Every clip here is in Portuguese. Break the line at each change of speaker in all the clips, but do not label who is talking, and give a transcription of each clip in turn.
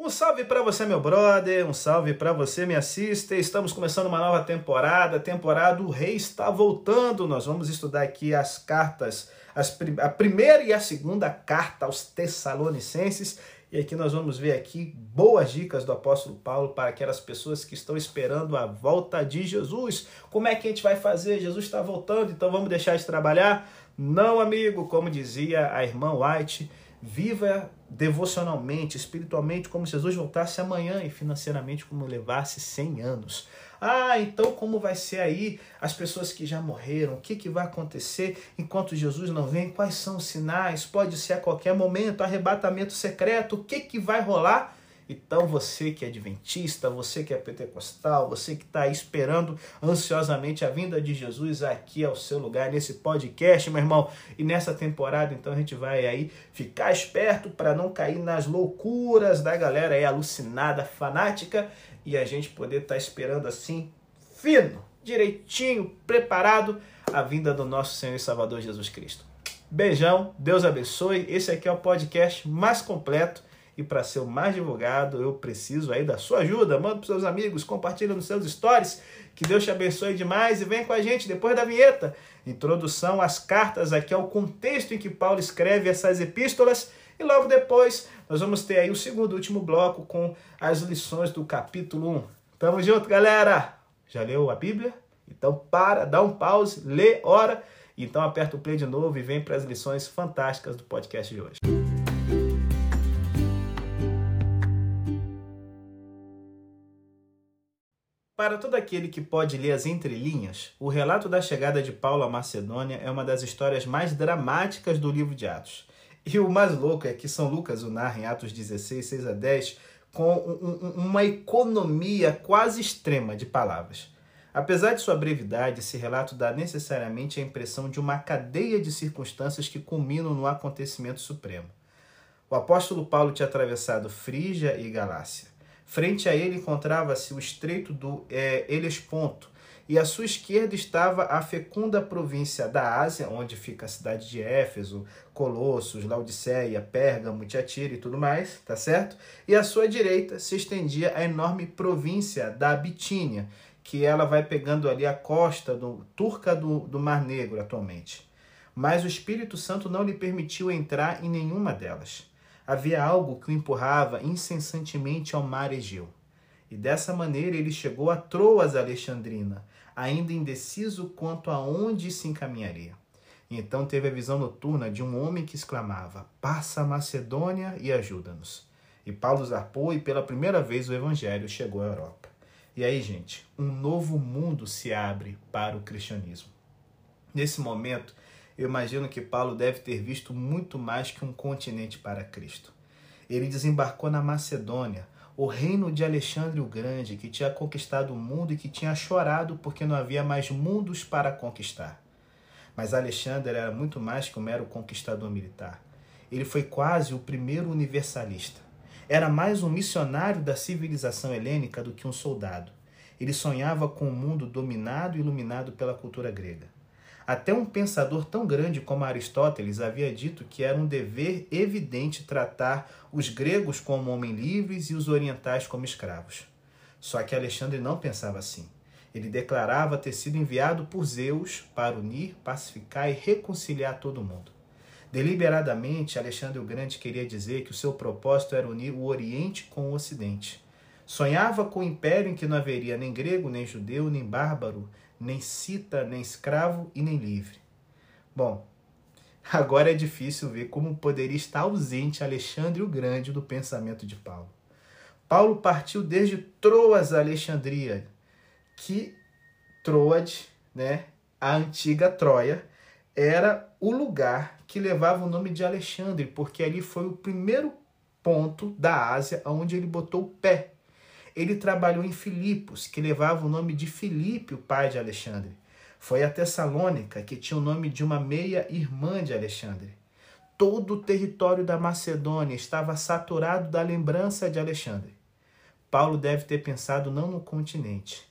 Um salve para você, meu brother, um salve para você, minha sister. Estamos começando uma nova temporada, temporada O Rei está voltando. Nós vamos estudar aqui as cartas, as, a primeira e a segunda carta aos Tessalonicenses. E aqui nós vamos ver aqui boas dicas do apóstolo Paulo para aquelas pessoas que estão esperando a volta de Jesus. Como é que a gente vai fazer? Jesus está voltando, então vamos deixar de trabalhar? Não, amigo, como dizia a irmã White, Viva devocionalmente, espiritualmente, como se Jesus voltasse amanhã e financeiramente como levasse 100 anos. Ah, então como vai ser aí as pessoas que já morreram? O que, que vai acontecer enquanto Jesus não vem? Quais são os sinais? Pode ser a qualquer momento, arrebatamento secreto. O que, que vai rolar? Então você que é adventista, você que é pentecostal, você que está esperando ansiosamente a vinda de Jesus aqui ao seu lugar nesse podcast, meu irmão. E nessa temporada, então a gente vai aí ficar esperto para não cair nas loucuras da galera aí alucinada, fanática e a gente poder estar tá esperando assim fino, direitinho, preparado a vinda do nosso Senhor e Salvador Jesus Cristo. Beijão, Deus abençoe. Esse aqui é o podcast mais completo e para ser o mais divulgado, eu preciso aí da sua ajuda. Manda para seus amigos, compartilha nos seus stories. Que Deus te abençoe demais e vem com a gente depois da vinheta. Introdução às cartas, aqui é o contexto em que Paulo escreve essas epístolas. E logo depois nós vamos ter aí o segundo último bloco com as lições do capítulo 1. Tamo junto, galera! Já leu a Bíblia? Então para, dá um pause, lê, ora. Então aperta o play de novo e vem para as lições fantásticas do podcast de hoje. Para todo aquele que pode ler as entrelinhas, o relato da chegada de Paulo à Macedônia é uma das histórias mais dramáticas do livro de Atos. E o mais louco é que São Lucas o narra em Atos 16, 6 a 10, com um, uma economia quase extrema de palavras. Apesar de sua brevidade, esse relato dá necessariamente a impressão de uma cadeia de circunstâncias que culminam no acontecimento supremo. O apóstolo Paulo tinha atravessado Frígia e Galácia Frente a ele encontrava-se o estreito do é, e à sua esquerda estava a fecunda província da Ásia, onde fica a cidade de Éfeso, Colossos, Laodiceia, Pérgamo, Tiatira e tudo mais, tá certo? E à sua direita se estendia a enorme província da Bitínia, que ela vai pegando ali a costa do, turca do, do Mar Negro atualmente. Mas o Espírito Santo não lhe permitiu entrar em nenhuma delas havia algo que o empurrava incessantemente ao mar Egeu. E dessa maneira ele chegou a Troas Alexandrina, ainda indeciso quanto a onde se encaminharia. Então teve a visão noturna de um homem que exclamava: Passa a Macedônia e ajuda-nos. E Paulo zarpou e pela primeira vez o evangelho chegou à Europa. E aí, gente, um novo mundo se abre para o cristianismo. Nesse momento, eu imagino que Paulo deve ter visto muito mais que um continente para Cristo. Ele desembarcou na Macedônia, o reino de Alexandre o Grande, que tinha conquistado o mundo e que tinha chorado porque não havia mais mundos para conquistar. Mas Alexandre era muito mais que um mero conquistador militar. Ele foi quase o primeiro universalista. Era mais um missionário da civilização helênica do que um soldado. Ele sonhava com um mundo dominado e iluminado pela cultura grega. Até um pensador tão grande como Aristóteles havia dito que era um dever evidente tratar os gregos como homens livres e os orientais como escravos. Só que Alexandre não pensava assim. Ele declarava ter sido enviado por Zeus para unir, pacificar e reconciliar todo mundo. Deliberadamente, Alexandre o Grande queria dizer que o seu propósito era unir o Oriente com o Ocidente. Sonhava com um império em que não haveria nem grego, nem judeu, nem bárbaro, nem cita, nem escravo e nem livre. Bom, agora é difícil ver como poderia estar ausente Alexandre o Grande do pensamento de Paulo. Paulo partiu desde Troas a Alexandria, que Troade, né, a antiga Troia, era o lugar que levava o nome de Alexandre, porque ali foi o primeiro ponto da Ásia onde ele botou o pé ele trabalhou em Filipos, que levava o nome de Filipe, o pai de Alexandre. Foi a Tessalônica, que tinha o nome de uma meia-irmã de Alexandre. Todo o território da Macedônia estava saturado da lembrança de Alexandre. Paulo deve ter pensado não no continente,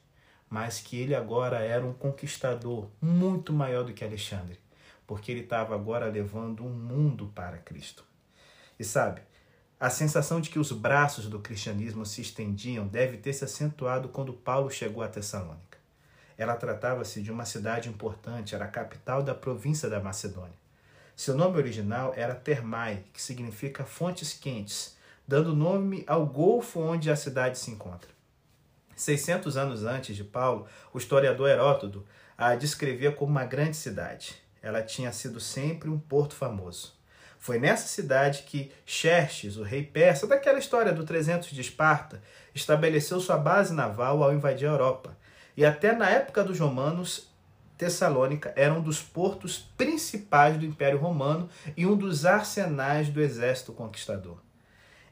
mas que ele agora era um conquistador muito maior do que Alexandre, porque ele estava agora levando o um mundo para Cristo. E sabe, A sensação de que os braços do cristianismo se estendiam deve ter se acentuado quando Paulo chegou a Tessalônica. Ela tratava-se de uma cidade importante, era a capital da província da Macedônia. Seu nome original era Termai, que significa fontes quentes, dando nome ao golfo onde a cidade se encontra. 600 anos antes de Paulo, o historiador Heródoto a descrevia como uma grande cidade. Ela tinha sido sempre um porto famoso. Foi nessa cidade que Xerxes, o rei persa, daquela história do 300 de Esparta, estabeleceu sua base naval ao invadir a Europa. E até na época dos romanos, Tessalônica era um dos portos principais do Império Romano e um dos arsenais do exército conquistador.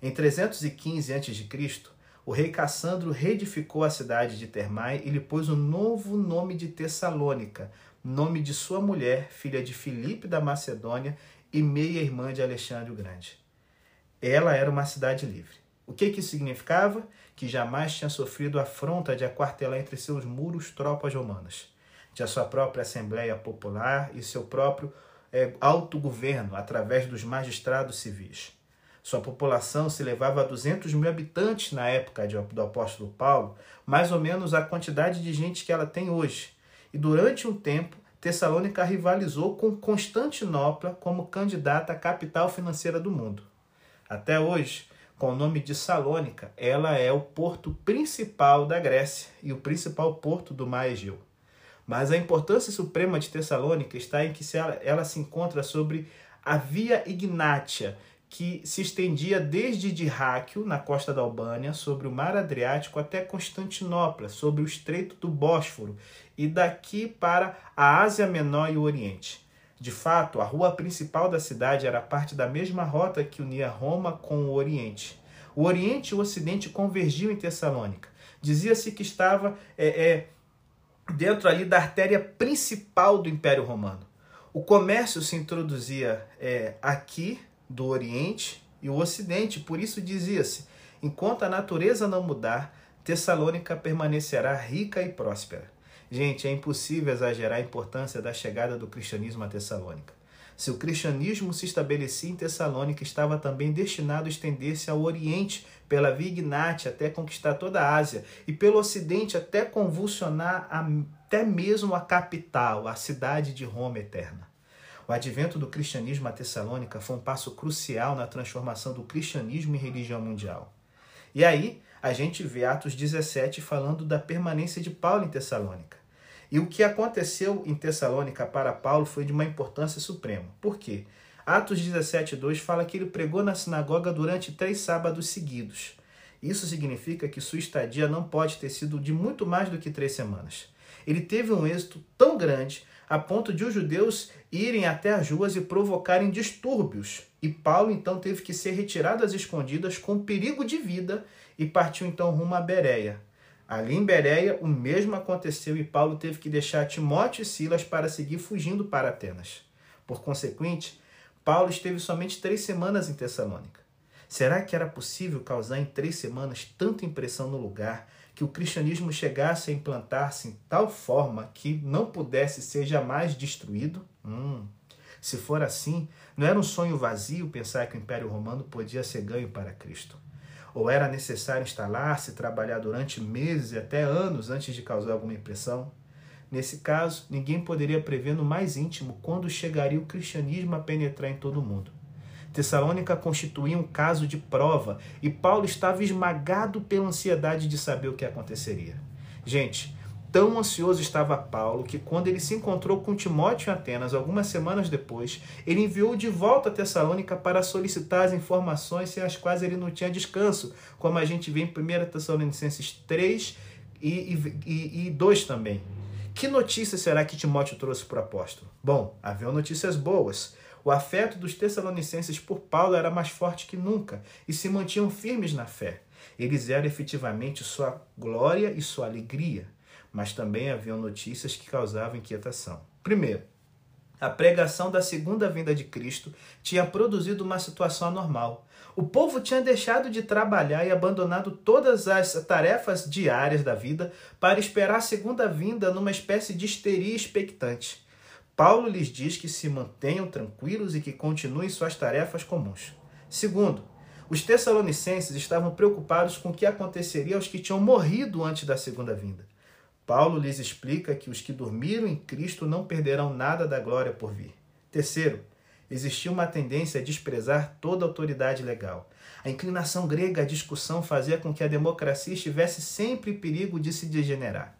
Em 315 a.C., o rei Cassandro reedificou a cidade de Termai e lhe pôs um novo nome de Tessalônica, nome de sua mulher, filha de Filipe da Macedônia e meia-irmã de Alexandre o Grande. Ela era uma cidade livre. O que, que significava? Que jamais tinha sofrido afronta de aquartelar entre seus muros tropas romanas. Tinha sua própria Assembleia Popular e seu próprio é, autogoverno através dos magistrados civis. Sua população se elevava a 200 mil habitantes na época do apóstolo Paulo, mais ou menos a quantidade de gente que ela tem hoje. E durante um tempo, Tessalônica rivalizou com Constantinopla como candidata à capital financeira do mundo. Até hoje, com o nome de Salônica, ela é o porto principal da Grécia e o principal porto do mar Egeu. Mas a importância suprema de Tessalônica está em que ela, ela se encontra sobre a Via Ignátia, que se estendia desde Dirráquio, na costa da Albânia, sobre o mar Adriático até Constantinopla, sobre o Estreito do Bósforo, e daqui para a Ásia Menor e o Oriente. De fato, a rua principal da cidade era parte da mesma rota que unia Roma com o Oriente. O Oriente e o Ocidente convergiam em Tessalônica. Dizia-se que estava é, é, dentro ali da artéria principal do Império Romano. O comércio se introduzia é, aqui do Oriente e o Ocidente. Por isso dizia-se: enquanto a natureza não mudar, Tessalônica permanecerá rica e próspera. Gente, é impossível exagerar a importância da chegada do cristianismo a Tessalônica. Se o cristianismo se estabelecia em Tessalônica, estava também destinado a estender-se ao Oriente, pela Via Ignátia, até conquistar toda a Ásia, e pelo Ocidente, até convulsionar até mesmo a capital, a cidade de Roma eterna. O advento do cristianismo a Tessalônica foi um passo crucial na transformação do cristianismo em religião mundial. E aí, a gente vê Atos 17 falando da permanência de Paulo em Tessalônica. E o que aconteceu em Tessalônica para Paulo foi de uma importância suprema. Por quê? Atos 17:2 fala que ele pregou na sinagoga durante três sábados seguidos. Isso significa que sua estadia não pode ter sido de muito mais do que três semanas. Ele teve um êxito tão grande a ponto de os judeus irem até as ruas e provocarem distúrbios. E Paulo então teve que ser retirado às escondidas com perigo de vida e partiu então rumo a Bereia. Ali em Bereia, o mesmo aconteceu e Paulo teve que deixar Timóteo e Silas para seguir fugindo para Atenas. Por consequente, Paulo esteve somente três semanas em Tessalônica. Será que era possível causar em três semanas tanta impressão no lugar que o cristianismo chegasse a implantar-se em tal forma que não pudesse ser jamais destruído? Hum. Se for assim, não era um sonho vazio pensar que o Império Romano podia ser ganho para Cristo. Ou era necessário instalar-se e trabalhar durante meses e até anos antes de causar alguma impressão? Nesse caso, ninguém poderia prever no mais íntimo quando chegaria o cristianismo a penetrar em todo o mundo. Tessalônica constituía um caso de prova e Paulo estava esmagado pela ansiedade de saber o que aconteceria. Gente, tão ansioso estava Paulo que, quando ele se encontrou com Timóteo em Atenas algumas semanas depois, ele enviou de volta a Tessalônica para solicitar as informações sem as quais ele não tinha descanso, como a gente vê em 1 Tessalonicenses 3 e, e, e 2 também. Que notícia será que Timóteo trouxe para o apóstolo? Bom, haviam notícias boas. O afeto dos tessalonicenses por Paulo era mais forte que nunca e se mantinham firmes na fé. Eles eram efetivamente sua glória e sua alegria, mas também haviam notícias que causavam inquietação. Primeiro, a pregação da segunda vinda de Cristo tinha produzido uma situação anormal. O povo tinha deixado de trabalhar e abandonado todas as tarefas diárias da vida para esperar a segunda vinda numa espécie de histeria expectante. Paulo lhes diz que se mantenham tranquilos e que continuem suas tarefas comuns. Segundo, Os tessalonicenses estavam preocupados com o que aconteceria aos que tinham morrido antes da segunda vinda. Paulo lhes explica que os que dormiram em Cristo não perderão nada da glória por vir. Terceiro, existia uma tendência a desprezar toda autoridade legal. A inclinação grega à discussão fazia com que a democracia estivesse sempre em perigo de se degenerar.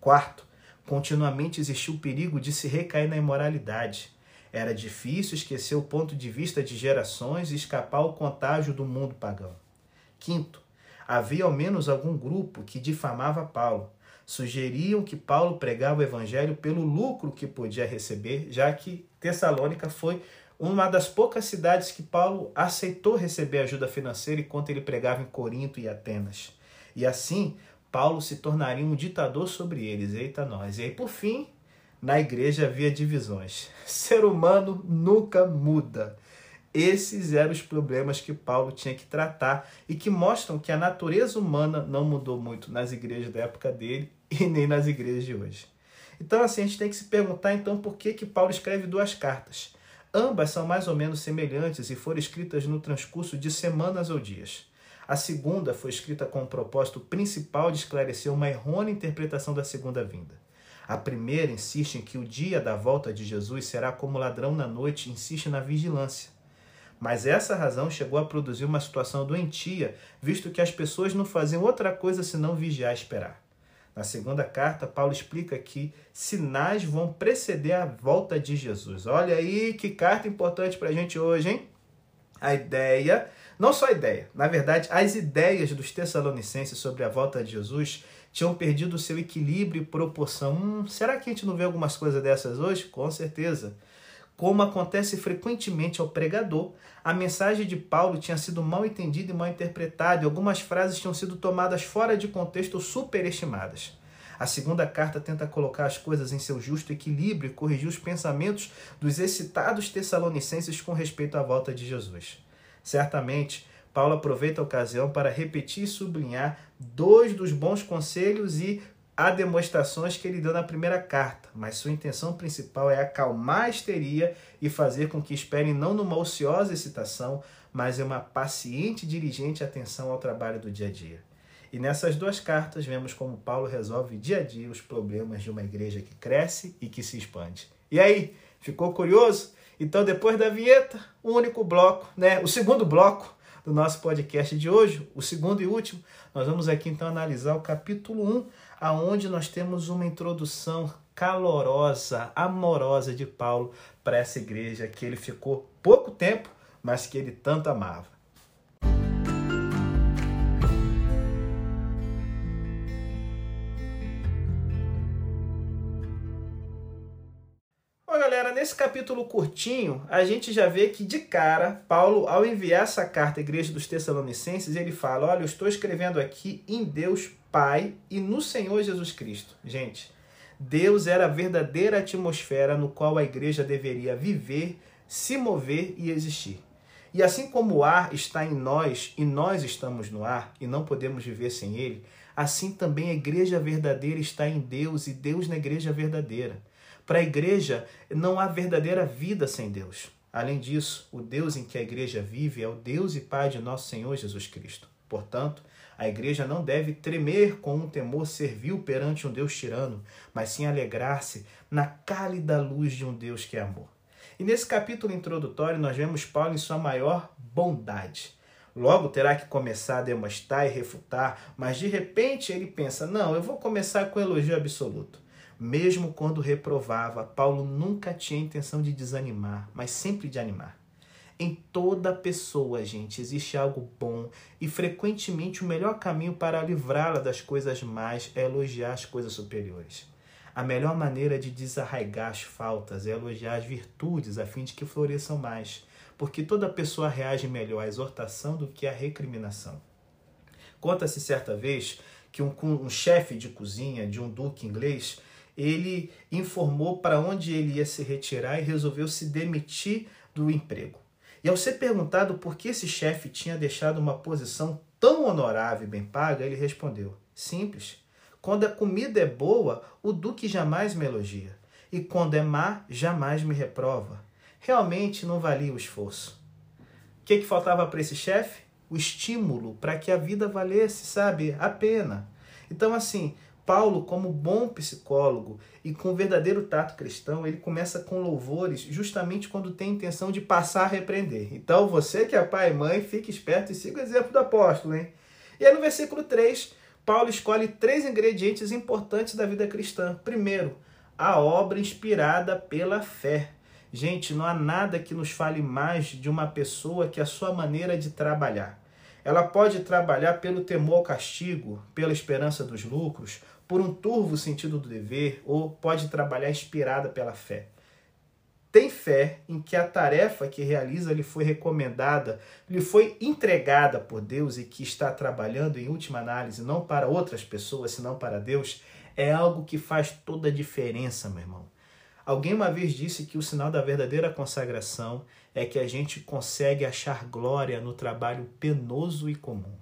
Quarto, continuamente existiu o perigo de se recair na imoralidade. Era difícil esquecer o ponto de vista de gerações e escapar ao contágio do mundo pagão. Quinto, havia ao menos algum grupo que difamava Paulo. Sugeriam que Paulo pregava o evangelho pelo lucro que podia receber, já que Tessalônica foi uma das poucas cidades que Paulo aceitou receber ajuda financeira enquanto ele pregava em Corinto e Atenas. E assim, Paulo se tornaria um ditador sobre eles. Eita nós. E aí, por fim, na igreja havia divisões. Ser humano nunca muda. Esses eram os problemas que Paulo tinha que tratar e que mostram que a natureza humana não mudou muito nas igrejas da época dele e nem nas igrejas de hoje. Então, assim, a gente tem que se perguntar então por que, que Paulo escreve duas cartas. Ambas são mais ou menos semelhantes e foram escritas no transcurso de semanas ou dias. A segunda foi escrita com o propósito principal de esclarecer uma errônea interpretação da segunda vinda. A primeira insiste em que o dia da volta de Jesus será como ladrão na noite, insiste na vigilância. Mas essa razão chegou a produzir uma situação doentia, visto que as pessoas não faziam outra coisa senão vigiar e esperar. Na segunda carta, Paulo explica que sinais vão preceder a volta de Jesus. Olha aí que carta importante para a gente hoje, hein? A ideia, não só a ideia, na verdade, as ideias dos Tessalonicenses sobre a volta de Jesus tinham perdido seu equilíbrio e proporção. Hum, será que a gente não vê algumas coisas dessas hoje? Com certeza. Como acontece frequentemente ao pregador, a mensagem de Paulo tinha sido mal entendida e mal interpretada, e algumas frases tinham sido tomadas fora de contexto ou superestimadas. A segunda carta tenta colocar as coisas em seu justo equilíbrio e corrigir os pensamentos dos excitados tessalonicenses com respeito à volta de Jesus. Certamente, Paulo aproveita a ocasião para repetir e sublinhar dois dos bons conselhos e a demonstrações que ele deu na primeira carta, mas sua intenção principal é acalmar a histeria e fazer com que esperem não numa ociosa excitação, mas em uma paciente e diligente atenção ao trabalho do dia a dia. E nessas duas cartas vemos como Paulo resolve dia a dia os problemas de uma igreja que cresce e que se expande. E aí, ficou curioso? Então, depois da vinheta, o único bloco, né? O segundo bloco do nosso podcast de hoje, o segundo e último, nós vamos aqui então analisar o capítulo 1, aonde nós temos uma introdução calorosa, amorosa de Paulo para essa igreja que ele ficou pouco tempo, mas que ele tanto amava. Nesse capítulo curtinho, a gente já vê que de cara, Paulo, ao enviar essa carta à igreja dos Tessalonicenses, ele fala: Olha, eu estou escrevendo aqui em Deus Pai e no Senhor Jesus Cristo. Gente, Deus era a verdadeira atmosfera no qual a igreja deveria viver, se mover e existir. E assim como o ar está em nós e nós estamos no ar e não podemos viver sem ele, assim também a igreja verdadeira está em Deus e Deus na igreja verdadeira. Para a igreja, não há verdadeira vida sem Deus. Além disso, o Deus em que a igreja vive é o Deus e Pai de nosso Senhor Jesus Cristo. Portanto, a igreja não deve tremer com um temor servil perante um Deus tirano, mas sim alegrar-se na cálida luz de um Deus que é amor. E nesse capítulo introdutório, nós vemos Paulo em sua maior bondade. Logo terá que começar a demonstrar e refutar, mas de repente ele pensa: não, eu vou começar com elogio absoluto. Mesmo quando reprovava, Paulo nunca tinha intenção de desanimar, mas sempre de animar. Em toda pessoa, gente, existe algo bom e frequentemente o melhor caminho para livrá-la das coisas más é elogiar as coisas superiores. A melhor maneira de desarraigar as faltas é elogiar as virtudes a fim de que floresçam mais, porque toda pessoa reage melhor à exortação do que à recriminação. Conta-se certa vez que um, um chefe de cozinha de um duque inglês ele informou para onde ele ia se retirar e resolveu se demitir do emprego. E ao ser perguntado por que esse chefe tinha deixado uma posição tão honorável e bem paga, ele respondeu: Simples. Quando a comida é boa, o duque jamais me elogia. E quando é má, jamais me reprova. Realmente não valia o esforço. O que, que faltava para esse chefe? o estímulo para que a vida valesse, sabe, a pena. Então, assim, Paulo, como bom psicólogo e com verdadeiro tato cristão, ele começa com louvores justamente quando tem intenção de passar a repreender. Então, você que é pai e mãe, fique esperto e siga o exemplo do apóstolo, hein? E aí no versículo 3, Paulo escolhe três ingredientes importantes da vida cristã. Primeiro, a obra inspirada pela fé. Gente, não há nada que nos fale mais de uma pessoa que a sua maneira de trabalhar. Ela pode trabalhar pelo temor ao castigo, pela esperança dos lucros, por um turvo sentido do dever, ou pode trabalhar inspirada pela fé. Tem fé em que a tarefa que realiza lhe foi recomendada, lhe foi entregada por Deus e que está trabalhando em última análise não para outras pessoas, senão para Deus, é algo que faz toda a diferença, meu irmão. Alguém uma vez disse que o sinal da verdadeira consagração é que a gente consegue achar glória no trabalho penoso e comum.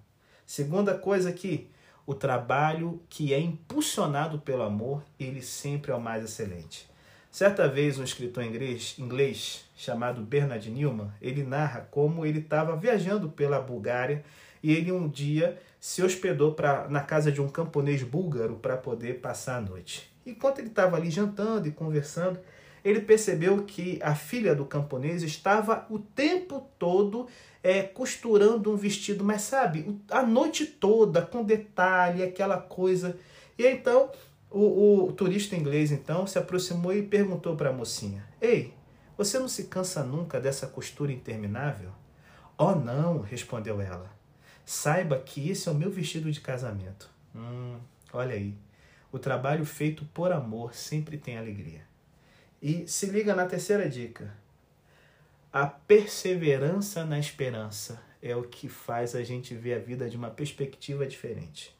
Segunda coisa que o trabalho que é impulsionado pelo amor, ele sempre é o mais excelente. Certa vez um escritor inglês, inglês chamado Bernard Newman, ele narra como ele estava viajando pela Bulgária e ele um dia se hospedou pra, na casa de um camponês búlgaro para poder passar a noite. Enquanto ele estava ali jantando e conversando, ele percebeu que a filha do camponês estava o tempo todo é, costurando um vestido, mas sabe, a noite toda, com detalhe, aquela coisa. E então o, o turista inglês então se aproximou e perguntou para a mocinha: Ei, você não se cansa nunca dessa costura interminável? Oh, não, respondeu ela. Saiba que esse é o meu vestido de casamento. Hum, olha aí. O trabalho feito por amor sempre tem alegria. E se liga na terceira dica. A perseverança na esperança é o que faz a gente ver a vida de uma perspectiva diferente.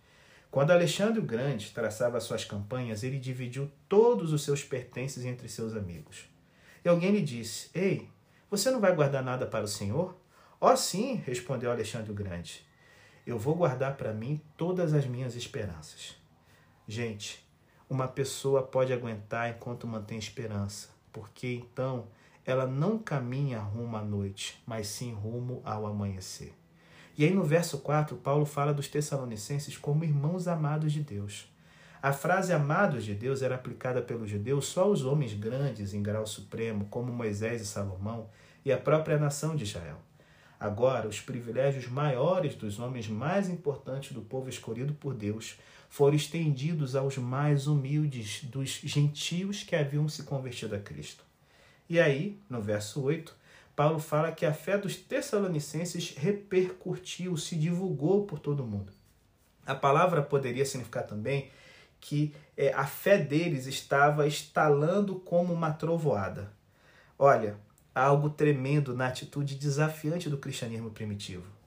Quando Alexandre o Grande traçava suas campanhas, ele dividiu todos os seus pertences entre seus amigos. E alguém lhe disse: Ei, você não vai guardar nada para o Senhor? Oh, sim, respondeu Alexandre o Grande. Eu vou guardar para mim todas as minhas esperanças. Gente, uma pessoa pode aguentar enquanto mantém esperança, porque então ela não caminha rumo à noite, mas sim rumo ao amanhecer. E aí no verso 4, Paulo fala dos Tessalonicenses como irmãos amados de Deus. A frase amados de Deus era aplicada pelos judeus só aos homens grandes em grau supremo, como Moisés e Salomão e a própria nação de Israel. Agora, os privilégios maiores dos homens mais importantes do povo escolhido por Deus foram estendidos aos mais humildes dos gentios que haviam se convertido a Cristo. E aí, no verso 8, Paulo fala que a fé dos tessalonicenses repercutiu, se divulgou por todo mundo. A palavra poderia significar também que é, a fé deles estava estalando como uma trovoada. Olha, algo tremendo na atitude desafiante do cristianismo primitivo.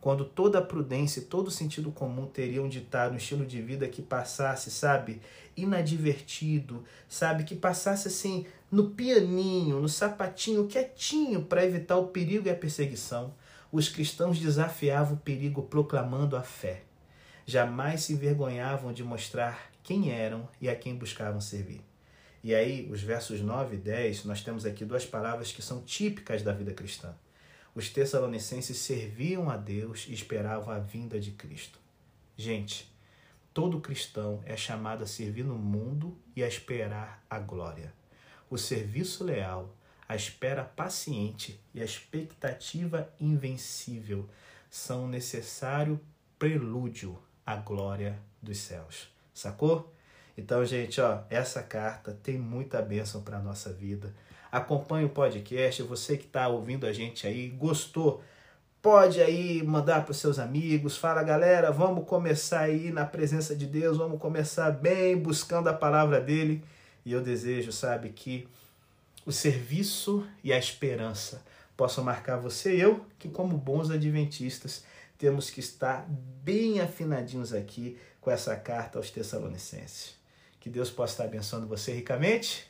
Quando toda a prudência e todo o sentido comum teriam ditado um estilo de vida que passasse, sabe, inadvertido, sabe, que passasse assim no pianinho, no sapatinho, quietinho para evitar o perigo e a perseguição, os cristãos desafiavam o perigo proclamando a fé. Jamais se envergonhavam de mostrar quem eram e a quem buscavam servir. E aí, os versos 9 e 10, nós temos aqui duas palavras que são típicas da vida cristã. Os tessalonicenses serviam a Deus e esperavam a vinda de Cristo. Gente, todo cristão é chamado a servir no mundo e a esperar a glória. O serviço leal, a espera paciente e a expectativa invencível são necessário prelúdio à glória dos céus. Sacou? Então, gente, ó, essa carta tem muita bênção para a nossa vida. Acompanhe o podcast, você que está ouvindo a gente aí, gostou, pode aí mandar para os seus amigos, fala galera, vamos começar aí na presença de Deus, vamos começar bem, buscando a palavra dele. E eu desejo, sabe, que o serviço e a esperança possam marcar você e eu, que como bons adventistas temos que estar bem afinadinhos aqui com essa carta aos Tessalonicenses. Que Deus possa estar abençoando você ricamente